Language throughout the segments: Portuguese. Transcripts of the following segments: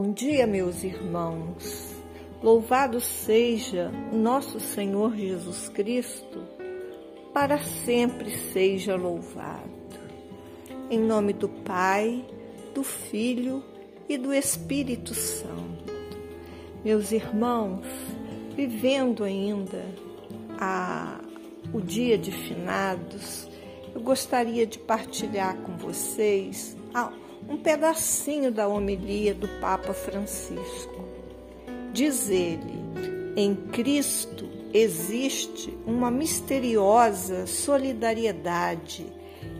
Bom dia, meus irmãos. Louvado seja nosso Senhor Jesus Cristo, para sempre seja louvado. Em nome do Pai, do Filho e do Espírito Santo. Meus irmãos, vivendo ainda a, o dia de finados, eu gostaria de partilhar com vocês um pedacinho da homilia do Papa Francisco. Diz ele: em Cristo existe uma misteriosa solidariedade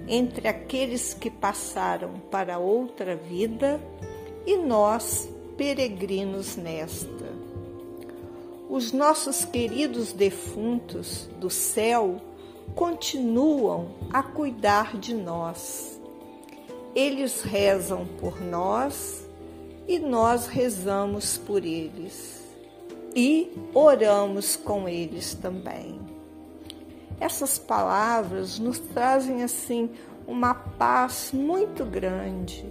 entre aqueles que passaram para outra vida e nós, peregrinos nesta. Os nossos queridos defuntos do céu continuam a cuidar de nós. Eles rezam por nós e nós rezamos por eles e oramos com eles também. Essas palavras nos trazem assim uma paz muito grande,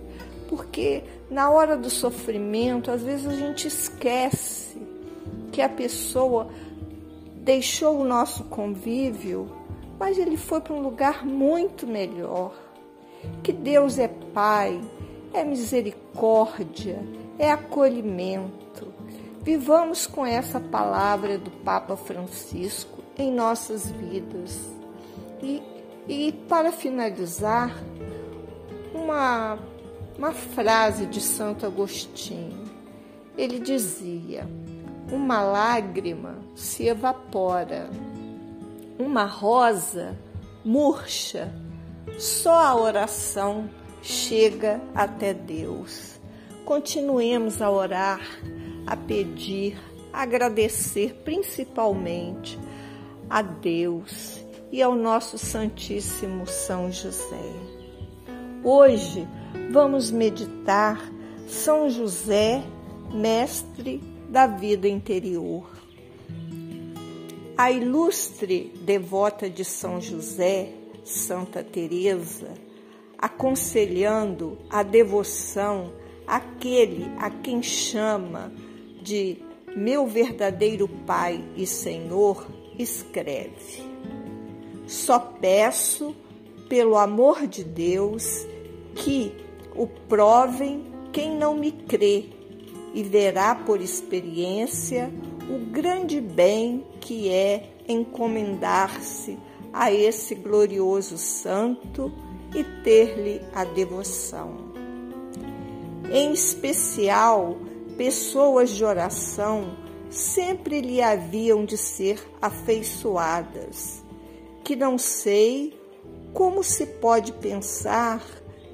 porque na hora do sofrimento, às vezes a gente esquece que a pessoa deixou o nosso convívio, mas ele foi para um lugar muito melhor. Que Deus é Pai, é misericórdia, é acolhimento. Vivamos com essa palavra do Papa Francisco em nossas vidas. E, e para finalizar, uma, uma frase de Santo Agostinho. Ele dizia: Uma lágrima se evapora, uma rosa murcha, só a oração chega até Deus. Continuemos a orar, a pedir, a agradecer principalmente a Deus e ao nosso Santíssimo São José. Hoje vamos meditar São José, mestre da vida interior. A ilustre devota de São José, Santa Teresa, aconselhando a devoção àquele a quem chama de meu verdadeiro Pai e Senhor, escreve: Só peço, pelo amor de Deus, que o provem quem não me crê e verá por experiência o grande bem que é encomendar-se a esse glorioso santo e ter-lhe a devoção. Em especial, pessoas de oração sempre lhe haviam de ser afeiçoadas, que não sei como se pode pensar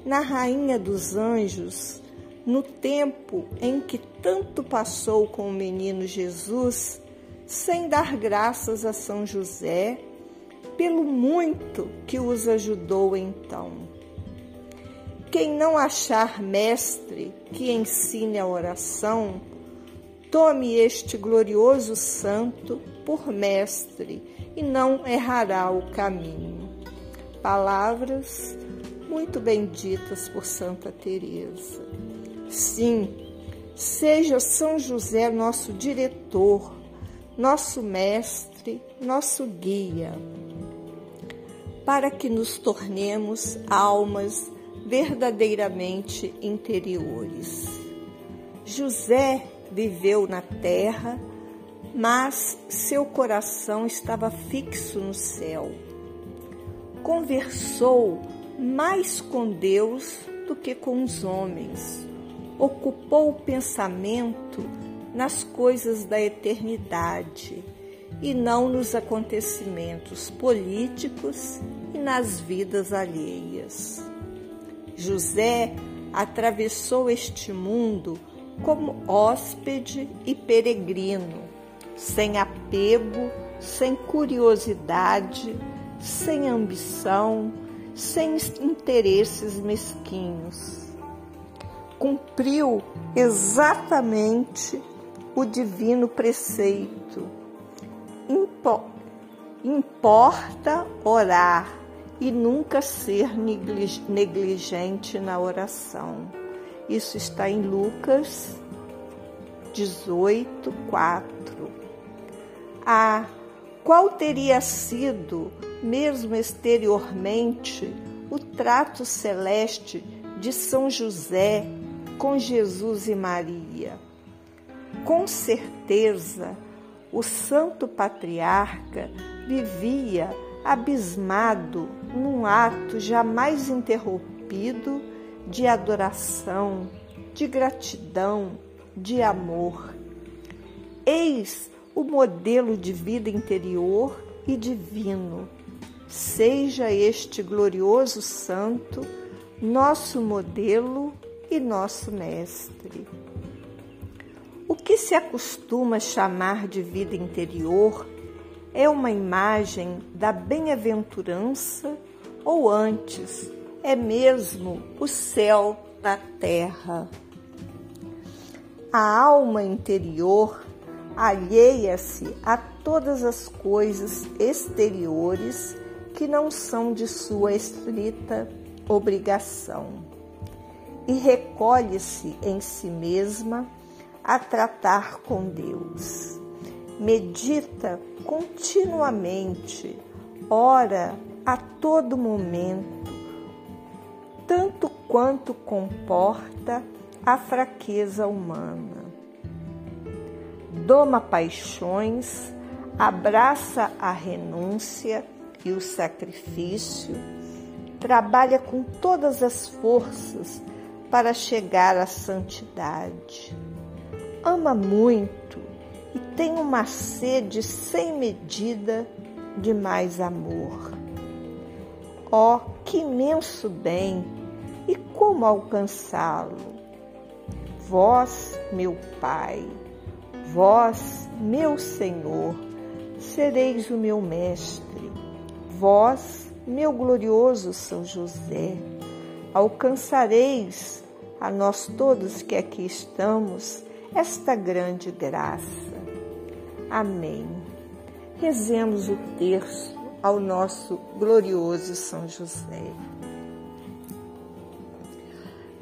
na Rainha dos Anjos no tempo em que tanto passou com o menino Jesus, sem dar graças a São José pelo muito que os ajudou então. Quem não achar mestre que ensine a oração, tome este glorioso santo por mestre e não errará o caminho. Palavras muito benditas por Santa Teresa. Sim, seja São José nosso diretor, nosso mestre, nosso guia para que nos tornemos almas verdadeiramente interiores. José viveu na terra, mas seu coração estava fixo no céu. Conversou mais com Deus do que com os homens. Ocupou o pensamento nas coisas da eternidade e não nos acontecimentos políticos e nas vidas alheias. José atravessou este mundo como hóspede e peregrino, sem apego, sem curiosidade, sem ambição, sem interesses mesquinhos. Cumpriu exatamente o divino preceito Importa orar e nunca ser negligente na oração. Isso está em Lucas 18, 4. Ah, qual teria sido, mesmo exteriormente, o trato celeste de São José com Jesus e Maria? Com certeza, o santo patriarca vivia abismado num ato jamais interrompido de adoração, de gratidão, de amor. Eis o modelo de vida interior e divino. Seja este glorioso santo nosso modelo e nosso mestre. O que se acostuma chamar de vida interior é uma imagem da bem-aventurança ou antes, é mesmo o céu na terra. A alma interior alheia-se a todas as coisas exteriores que não são de sua estrita obrigação e recolhe-se em si mesma a tratar com Deus. Medita continuamente, ora a todo momento, tanto quanto comporta a fraqueza humana. Doma paixões, abraça a renúncia e o sacrifício, trabalha com todas as forças para chegar à santidade. Ama muito e tem uma sede sem medida de mais amor. Oh, que imenso bem! E como alcançá-lo? Vós, meu Pai, vós, meu Senhor, sereis o meu mestre. Vós, meu glorioso São José, alcançareis a nós todos que aqui estamos esta grande graça. Amém. Rezemos o terço ao nosso glorioso São José.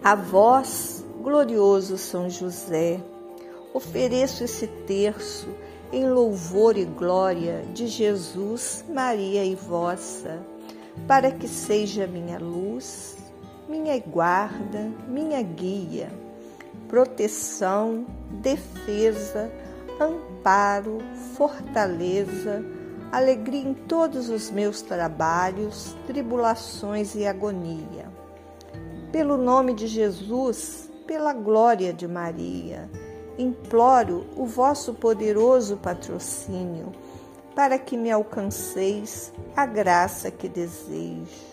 A vós, glorioso São José, ofereço esse terço em louvor e glória de Jesus, Maria e vossa, para que seja minha luz minha guarda, minha guia, proteção, defesa, amparo, fortaleza, alegria em todos os meus trabalhos, tribulações e agonia. Pelo nome de Jesus, pela glória de Maria, imploro o vosso poderoso patrocínio para que me alcanceis a graça que desejo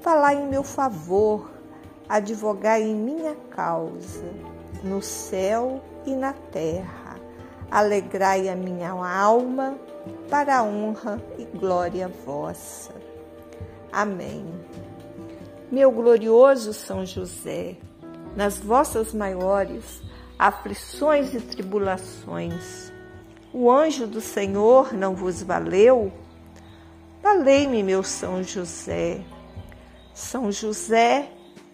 Falai em meu favor, advogai em minha causa, no céu e na terra. Alegrai a minha alma para a honra e glória vossa. Amém. Meu glorioso São José, nas vossas maiores aflições e tribulações, o anjo do Senhor não vos valeu? Valei-me, meu São José são José,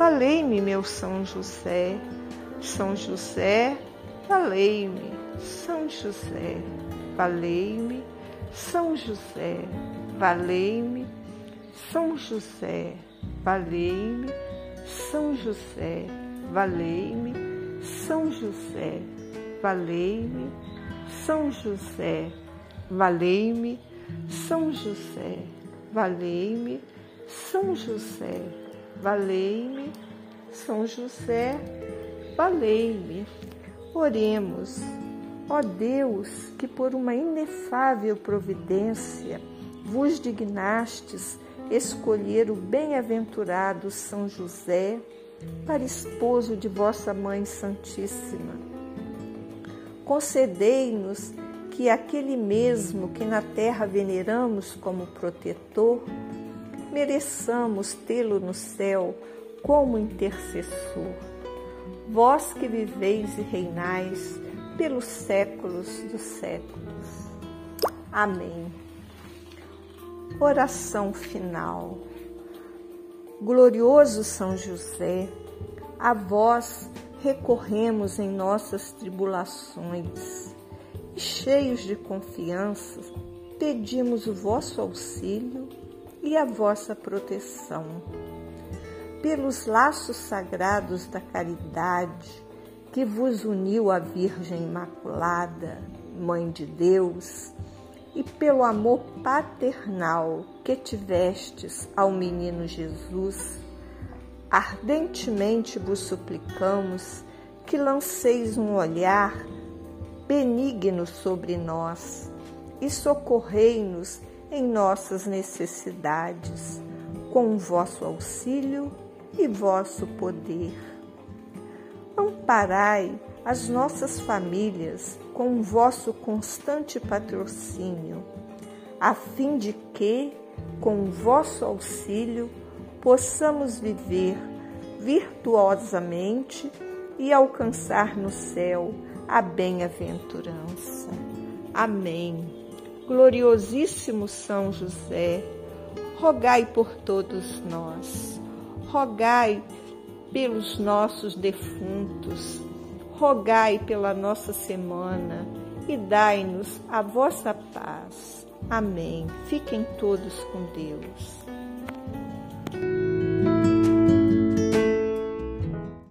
Valei-me, meu São José, São José, valei-me, São José, valei-me, São José, valei-me, são José, valei-me, São José, valei-me, São José, valei-me, São José, valei-me, São José, valei-me, São José, valei-me, São José, valei-me. Oremos, ó Deus, que por uma inefável providência vos dignastes escolher o bem-aventurado São José para esposo de vossa Mãe Santíssima. Concedei-nos que aquele mesmo que na terra veneramos como protetor, mereçamos tê-lo no céu como intercessor. Vós que viveis e reinais pelos séculos dos séculos. Amém. Oração final. Glorioso São José, a vós recorremos em nossas tribulações e, cheios de confiança, pedimos o vosso auxílio e a vossa proteção. Pelos laços sagrados da caridade que vos uniu à Virgem Imaculada, Mãe de Deus, e pelo amor paternal que tivestes ao menino Jesus, ardentemente vos suplicamos que lanceis um olhar benigno sobre nós e socorrei-nos em nossas necessidades, com vosso auxílio e vosso poder. Amparai as nossas famílias com o vosso constante patrocínio, a fim de que, com o vosso auxílio, possamos viver virtuosamente e alcançar no céu a bem-aventurança. Amém. Gloriosíssimo São José, rogai por todos nós, rogai pelos nossos defuntos rogai pela nossa semana e dai-nos a vossa paz. Amém. Fiquem todos com Deus.